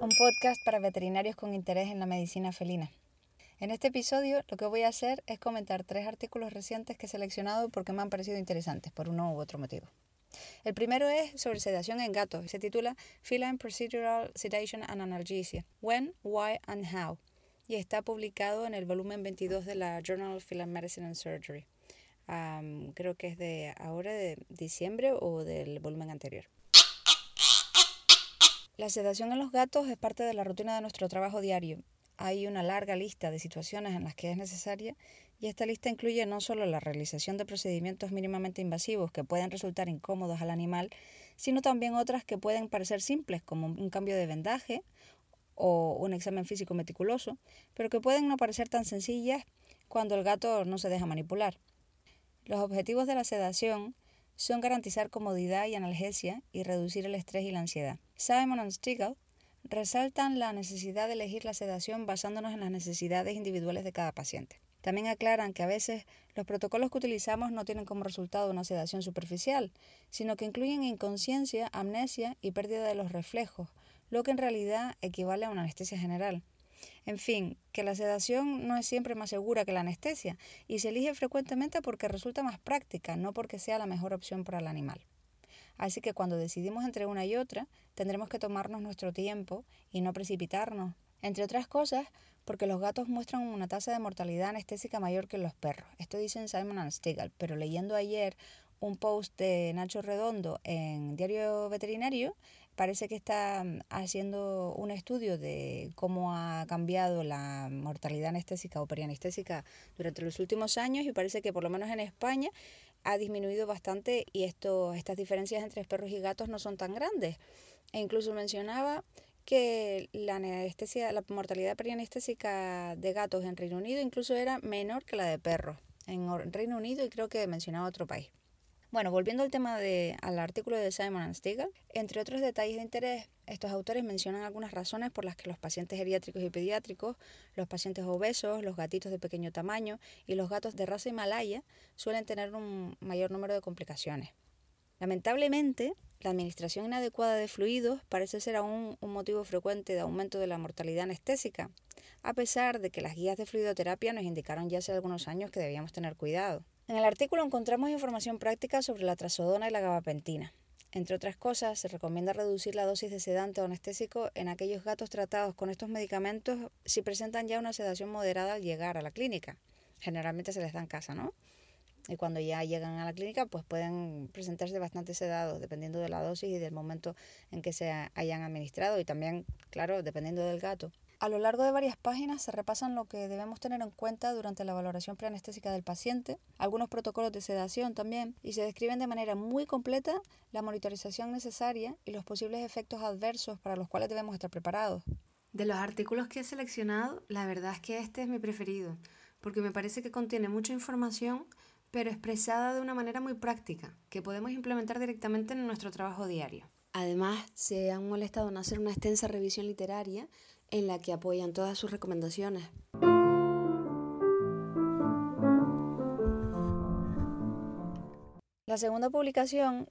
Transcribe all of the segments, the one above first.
un podcast para veterinarios con interés en la medicina felina. En este episodio lo que voy a hacer es comentar tres artículos recientes que he seleccionado porque me han parecido interesantes por uno u otro motivo. El primero es sobre sedación en gatos y se titula Feline Procedural Sedation and Analgesia, When, Why and How y está publicado en el volumen 22 de la Journal of Feline Medicine and Surgery. creo que es de ahora, de diciembre o del volumen anterior. La sedación en los gatos es parte de la rutina de nuestro trabajo diario. Hay una larga lista de situaciones en las que es necesaria y esta lista incluye no solo la realización de procedimientos mínimamente invasivos que pueden resultar incómodos al animal, sino también otras que pueden parecer simples, como un cambio de vendaje o un examen físico meticuloso, pero que pueden no parecer tan sencillas cuando el gato no se deja manipular. Los objetivos de la sedación son garantizar comodidad y analgesia y reducir el estrés y la ansiedad. Simon and Stigall resaltan la necesidad de elegir la sedación basándonos en las necesidades individuales de cada paciente. También aclaran que a veces los protocolos que utilizamos no tienen como resultado una sedación superficial, sino que incluyen inconsciencia, amnesia y pérdida de los reflejos, lo que en realidad equivale a una anestesia general. En fin, que la sedación no es siempre más segura que la anestesia y se elige frecuentemente porque resulta más práctica, no porque sea la mejor opción para el animal. Así que cuando decidimos entre una y otra, tendremos que tomarnos nuestro tiempo y no precipitarnos. Entre otras cosas, porque los gatos muestran una tasa de mortalidad anestésica mayor que los perros. Esto dicen Simon and pero leyendo ayer un post de Nacho Redondo en Diario Veterinario, parece que está mm, haciendo un estudio de cómo ha cambiado la mortalidad anestésica o perianestésica durante los últimos años y parece que por lo menos en España ha disminuido bastante y esto, estas diferencias entre perros y gatos no son tan grandes. E incluso mencionaba que la anestesia, la mortalidad perianestésica de gatos en Reino Unido incluso era menor que la de perros en Reino Unido y creo que mencionaba otro país. Bueno, volviendo al tema de, al artículo de Simon Stigall, entre otros detalles de interés, estos autores mencionan algunas razones por las que los pacientes geriátricos y pediátricos, los pacientes obesos, los gatitos de pequeño tamaño y los gatos de raza himalaya suelen tener un mayor número de complicaciones. Lamentablemente, la administración inadecuada de fluidos parece ser aún un motivo frecuente de aumento de la mortalidad anestésica, a pesar de que las guías de fluidoterapia nos indicaron ya hace algunos años que debíamos tener cuidado. En el artículo encontramos información práctica sobre la trazodona y la gabapentina. Entre otras cosas, se recomienda reducir la dosis de sedante o anestésico en aquellos gatos tratados con estos medicamentos si presentan ya una sedación moderada al llegar a la clínica. Generalmente se les da en casa, ¿no? Y cuando ya llegan a la clínica pues pueden presentarse bastante sedados dependiendo de la dosis y del momento en que se hayan administrado y también, claro, dependiendo del gato. A lo largo de varias páginas se repasan lo que debemos tener en cuenta durante la valoración preanestésica del paciente, algunos protocolos de sedación también, y se describen de manera muy completa la monitorización necesaria y los posibles efectos adversos para los cuales debemos estar preparados. De los artículos que he seleccionado, la verdad es que este es mi preferido, porque me parece que contiene mucha información pero expresada de una manera muy práctica, que podemos implementar directamente en nuestro trabajo diario. Además, se han molestado en hacer una extensa revisión literaria en la que apoyan todas sus recomendaciones. La segunda publicación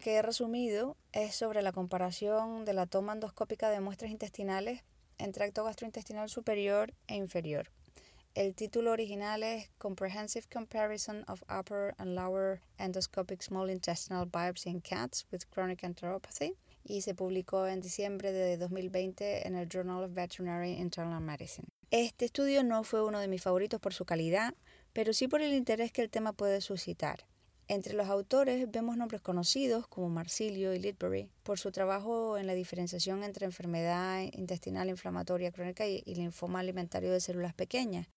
que he resumido es sobre la comparación de la toma endoscópica de muestras intestinales en tracto gastrointestinal superior e inferior. El título original es Comprehensive Comparison of Upper and Lower Endoscopic Small Intestinal Biopsy in Cats with Chronic Enteropathy y se publicó en diciembre de 2020 en el Journal of Veterinary Internal Medicine. Este estudio no fue uno de mis favoritos por su calidad, pero sí por el interés que el tema puede suscitar. Entre los autores vemos nombres conocidos como Marsilio y Lidbury por su trabajo en la diferenciación entre enfermedad intestinal inflamatoria crónica y linfoma alimentario de células pequeñas,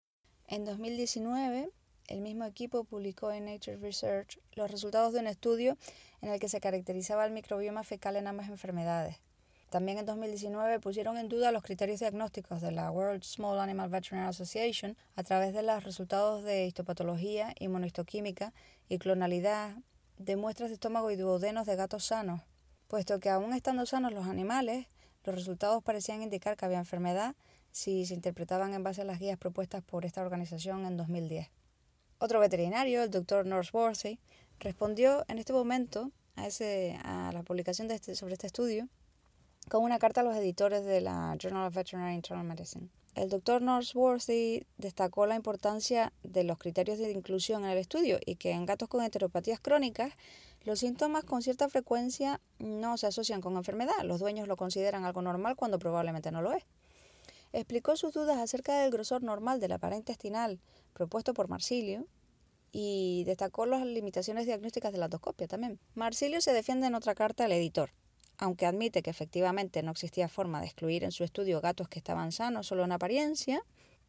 en 2019, el mismo equipo publicó en Nature Research los resultados de un estudio en el que se caracterizaba el microbioma fecal en ambas enfermedades. También en 2019 pusieron en duda los criterios diagnósticos de la World Small Animal Veterinary Association a través de los resultados de histopatología, inmunohistoquímica y clonalidad de muestras de estómago y duodenos de gatos sanos, puesto que aún estando sanos los animales, los resultados parecían indicar que había enfermedad si se interpretaban en base a las guías propuestas por esta organización en 2010. Otro veterinario, el doctor Norsworthy, respondió en este momento a, ese, a la publicación este, sobre este estudio con una carta a los editores de la Journal of Veterinary Internal Medicine. El doctor Norsworthy destacó la importancia de los criterios de inclusión en el estudio y que en gatos con heteropatías crónicas los síntomas con cierta frecuencia no se asocian con enfermedad. Los dueños lo consideran algo normal cuando probablemente no lo es. Explicó sus dudas acerca del grosor normal de la pared intestinal propuesto por Marsilio y destacó las limitaciones diagnósticas de la endoscopia también. Marsilio se defiende en otra carta al editor, aunque admite que efectivamente no existía forma de excluir en su estudio gatos que estaban sanos solo en apariencia,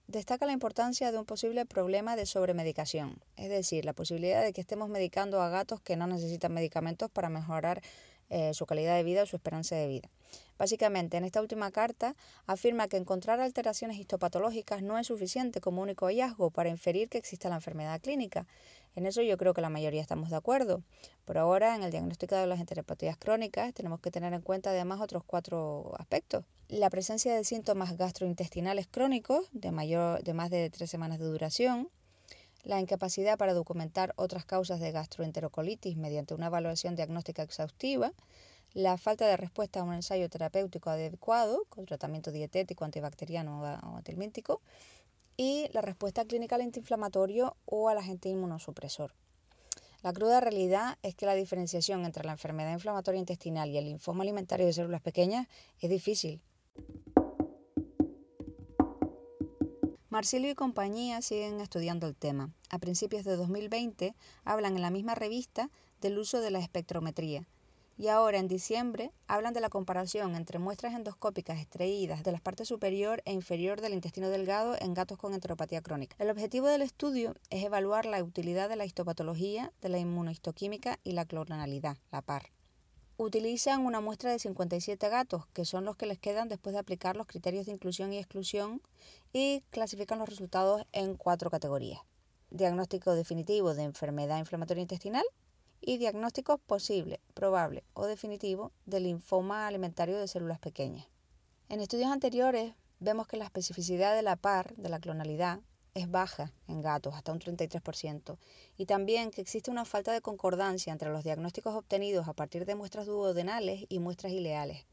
destaca la importancia de un posible problema de sobremedicación, es decir, la posibilidad de que estemos medicando a gatos que no necesitan medicamentos para mejorar eh, su calidad de vida o su esperanza de vida. Básicamente, en esta última carta afirma que encontrar alteraciones histopatológicas no es suficiente como único hallazgo para inferir que exista la enfermedad clínica. En eso yo creo que la mayoría estamos de acuerdo. Por ahora, en el diagnóstico de las enteropatías crónicas tenemos que tener en cuenta además otros cuatro aspectos. La presencia de síntomas gastrointestinales crónicos de, mayor, de más de tres semanas de duración, la incapacidad para documentar otras causas de gastroenterocolitis mediante una evaluación diagnóstica exhaustiva, la falta de respuesta a un ensayo terapéutico adecuado con tratamiento dietético, antibacteriano o antihelmíntico y la respuesta clínica al antiinflamatorio o al agente inmunosupresor. La cruda realidad es que la diferenciación entre la enfermedad inflamatoria intestinal y el linfoma alimentario de células pequeñas es difícil. Marsilio y compañía siguen estudiando el tema. A principios de 2020 hablan en la misma revista del uso de la espectrometría, y ahora, en diciembre, hablan de la comparación entre muestras endoscópicas extraídas de las partes superior e inferior del intestino delgado en gatos con enteropatía crónica. El objetivo del estudio es evaluar la utilidad de la histopatología, de la inmunohistoquímica y la clonalidad, la PAR. Utilizan una muestra de 57 gatos, que son los que les quedan después de aplicar los criterios de inclusión y exclusión, y clasifican los resultados en cuatro categorías. Diagnóstico definitivo de enfermedad inflamatoria intestinal, y diagnóstico posible, probable o definitivo del linfoma alimentario de células pequeñas. En estudios anteriores vemos que la especificidad de la par, de la clonalidad, es baja en gatos, hasta un 33%, y también que existe una falta de concordancia entre los diagnósticos obtenidos a partir de muestras duodenales y muestras ileales.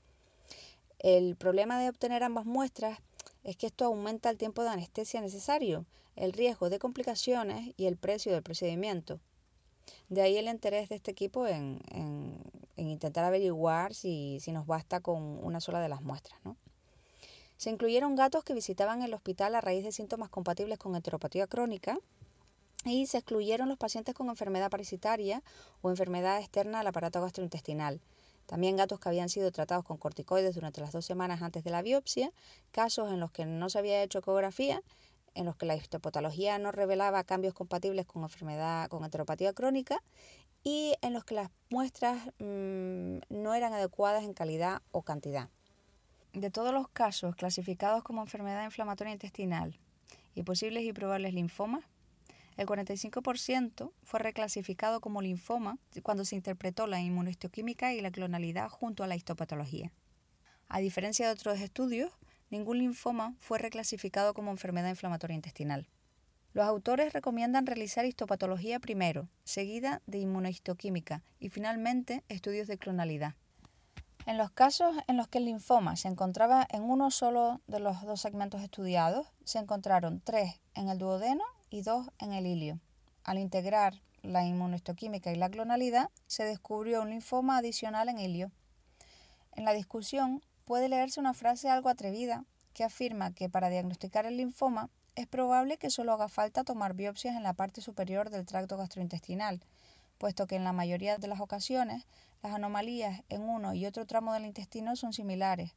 El problema de obtener ambas muestras es que esto aumenta el tiempo de anestesia necesario, el riesgo de complicaciones y el precio del procedimiento. De ahí el interés de este equipo en, intentar averiguar si, nos basta con una sola de las muestras. Se incluyeron gatos que visitaban el hospital a raíz de síntomas compatibles con enteropatía crónica y se excluyeron los pacientes con enfermedad parasitaria o enfermedad externa al aparato gastrointestinal. También gatos que habían sido tratados con corticoides durante las dos semanas antes de la biopsia, casos en los que no se había hecho ecografía en los que la histopatología no revelaba cambios compatibles con enfermedad, con enteropatía crónica y en los que las muestras mm, no eran adecuadas en calidad o cantidad. De todos los casos clasificados como enfermedad inflamatoria intestinal y posibles y probables linfomas, el 45% fue reclasificado como linfoma cuando se interpretó la inmunohistoquímica y la clonalidad junto a la histopatología. A diferencia de otros estudios, ningún linfoma fue reclasificado como enfermedad inflamatoria intestinal. Los autores recomiendan realizar histopatología primero, seguida de inmunohistoquímica y finalmente estudios de clonalidad. En los casos en los que el linfoma se encontraba en uno solo de los dos segmentos estudiados, se encontraron tres en el duodeno y dos en el ilio. Al integrar la inmunohistoquímica y la clonalidad, se descubrió un linfoma adicional en ilio. En la discusión, puede leerse una frase algo atrevida que afirma que para diagnosticar el linfoma es probable que solo haga falta tomar biopsias en la parte superior del tracto gastrointestinal, puesto que en la mayoría de las ocasiones las anomalías en uno y otro tramo del intestino son similares.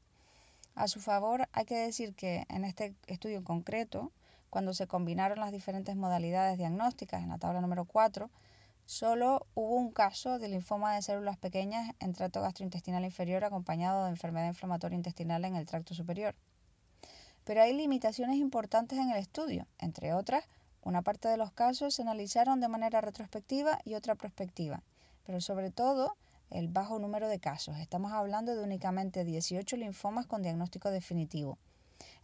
A su favor, hay que decir que en este estudio en concreto, cuando se combinaron las diferentes modalidades diagnósticas en la tabla número 4, Solo hubo un caso de linfoma de células pequeñas en tracto gastrointestinal inferior acompañado de enfermedad inflamatoria intestinal en el tracto superior. Pero hay limitaciones importantes en el estudio. Entre otras, una parte de los casos se analizaron de manera retrospectiva y otra prospectiva. Pero sobre todo, el bajo número de casos. Estamos hablando de únicamente 18 linfomas con diagnóstico definitivo.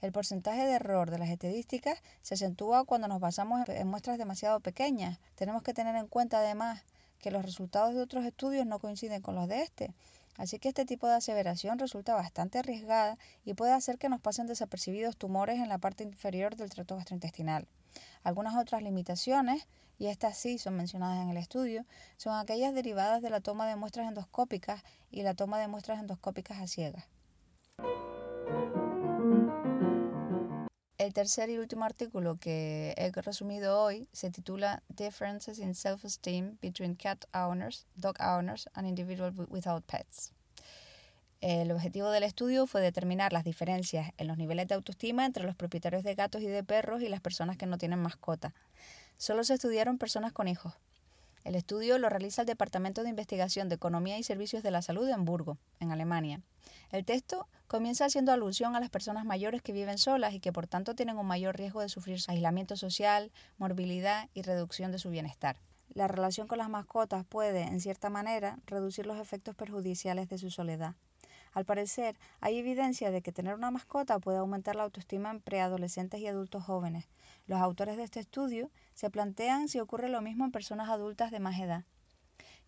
El porcentaje de error de las estadísticas se acentúa cuando nos basamos en muestras demasiado pequeñas. Tenemos que tener en cuenta además que los resultados de otros estudios no coinciden con los de este. Así que este tipo de aseveración resulta bastante arriesgada y puede hacer que nos pasen desapercibidos tumores en la parte inferior del tracto gastrointestinal. Algunas otras limitaciones, y estas sí son mencionadas en el estudio, son aquellas derivadas de la toma de muestras endoscópicas y la toma de muestras endoscópicas a ciegas. El tercer y último artículo que he resumido hoy se titula Differences in Self-Esteem Between Cat Owners, Dog Owners and Individuals Without Pets. El objetivo del estudio fue determinar las diferencias en los niveles de autoestima entre los propietarios de gatos y de perros y las personas que no tienen mascota. Solo se estudiaron personas con hijos. El estudio lo realiza el Departamento de Investigación de Economía y Servicios de la Salud de Hamburgo, en Alemania. El texto comienza haciendo alusión a las personas mayores que viven solas y que por tanto tienen un mayor riesgo de sufrir aislamiento social, morbilidad y reducción de su bienestar. La relación con las mascotas puede, en cierta manera, reducir los efectos perjudiciales de su soledad. Al parecer, hay evidencia de que tener una mascota puede aumentar la autoestima en preadolescentes y adultos jóvenes. Los autores de este estudio se plantean si ocurre lo mismo en personas adultas de más edad.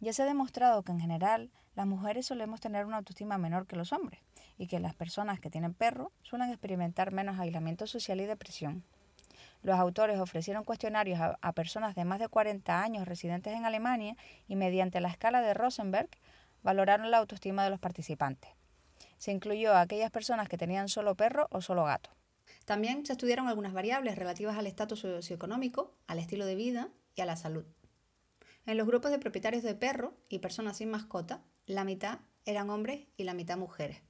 Ya se ha demostrado que en general las mujeres solemos tener una autoestima menor que los hombres y que las personas que tienen perro suelen experimentar menos aislamiento social y depresión. Los autores ofrecieron cuestionarios a, a, personas de más de 40 años residentes en Alemania y mediante la escala de Rosenberg valoraron la autoestima de los participantes. Se incluyó a aquellas personas que tenían solo perro o solo gato. También se estudiaron algunas variables relativas al estatus socioeconómico, al estilo de vida y a la salud. En los grupos de propietarios de perro y personas sin mascota, la mitad eran hombres y la mitad mujeres.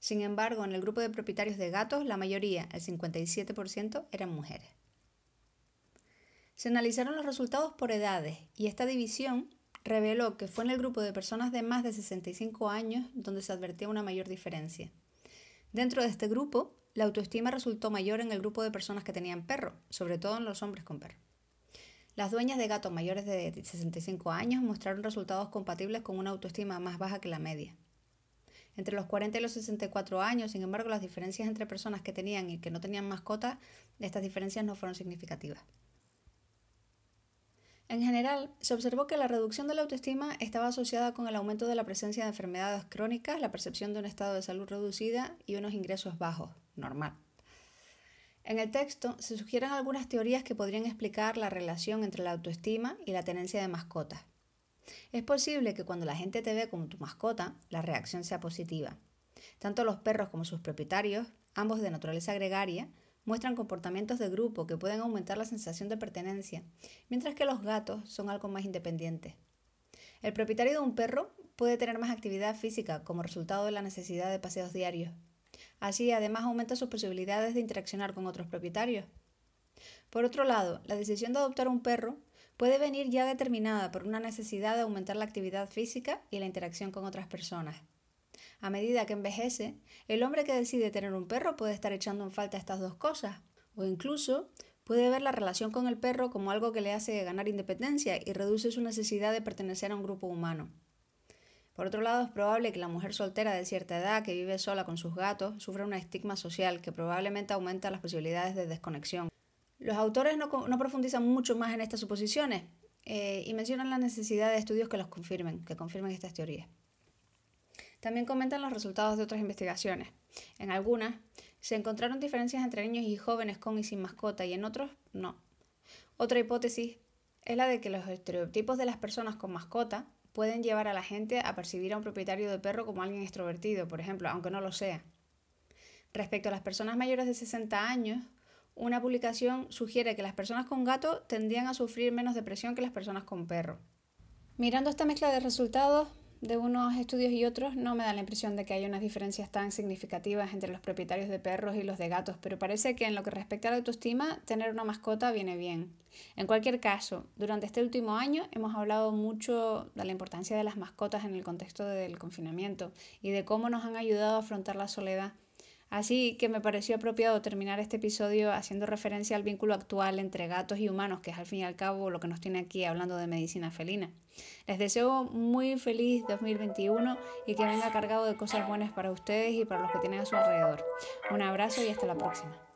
Sin embargo, en el grupo de propietarios de gatos, la mayoría, el 57%, eran mujeres. Se analizaron los resultados por edades y esta división reveló que fue en el grupo de personas de más de 65 años donde se advertía una mayor diferencia. Dentro de este grupo, la autoestima resultó mayor en el grupo de personas que tenían perro, sobre todo en los hombres con perro. Las dueñas de gatos mayores de 65 años mostraron resultados compatibles con una autoestima más baja que la media. Entre los 40 y los 64 años, sin embargo, las diferencias entre personas que tenían y que no tenían mascotas, estas diferencias no fueron significativas. En general, se observó que la reducción de la autoestima estaba asociada con el aumento de la presencia de enfermedades crónicas, la percepción de un estado de salud reducida y unos ingresos bajos, normal. En el texto se sugieren algunas teorías que podrían explicar la relación entre la autoestima y la tenencia de mascotas. Es posible que cuando la gente te ve como tu mascota, la reacción sea positiva. Tanto los perros como sus propietarios, ambos de naturaleza gregaria, muestran comportamientos de grupo que pueden aumentar la sensación de pertenencia, mientras que los gatos son algo más independientes. El propietario de un perro puede tener más actividad física como resultado de la necesidad de paseos diarios. Así, además, aumenta sus posibilidades de interaccionar con otros propietarios. Por otro lado, la decisión de adoptar un perro puede venir ya determinada por una necesidad de aumentar la actividad física y la interacción con otras personas. A medida que envejece, el hombre que decide tener un perro puede estar echando en falta estas dos cosas, o incluso puede ver la relación con el perro como algo que le hace ganar independencia y reduce su necesidad de pertenecer a un grupo humano. Por otro lado, es probable que la mujer soltera de cierta edad que vive sola con sus gatos sufra un estigma social que probablemente aumenta las posibilidades de desconexión. Los autores no, profundizan mucho más en estas suposiciones eh, y mencionan la necesidad de estudios que los confirmen, que confirmen estas teorías. También comentan los resultados de otras investigaciones. En algunas se encontraron diferencias entre niños y jóvenes con y sin mascota y en otros no. Otra hipótesis es la de que los estereotipos de las personas con mascota pueden llevar a la gente a percibir a un propietario de perro como alguien extrovertido, por ejemplo, aunque no lo sea. Respecto a las personas mayores de 60 años, una publicación sugiere que las personas con gato tendrían a sufrir menos depresión que las personas con perro. Mirando esta mezcla de resultados, de unos estudios y otros no me da la impresión de que haya unas diferencias tan significativas entre los propietarios de perros y los de gatos, pero parece que en lo que respecta a la autoestima, tener una mascota viene bien. En cualquier caso, durante este último año hemos hablado mucho de la importancia de las mascotas en el contexto del confinamiento y de cómo nos han ayudado a afrontar la soledad. Así que me pareció apropiado terminar este episodio haciendo referencia al vínculo actual entre gatos y humanos, que es al fin y al cabo lo que nos tiene aquí hablando de medicina felina. Les deseo muy feliz 2021 y que venga cargado de cosas buenas para ustedes y para los que tienen a su alrededor. Un abrazo y hasta la próxima.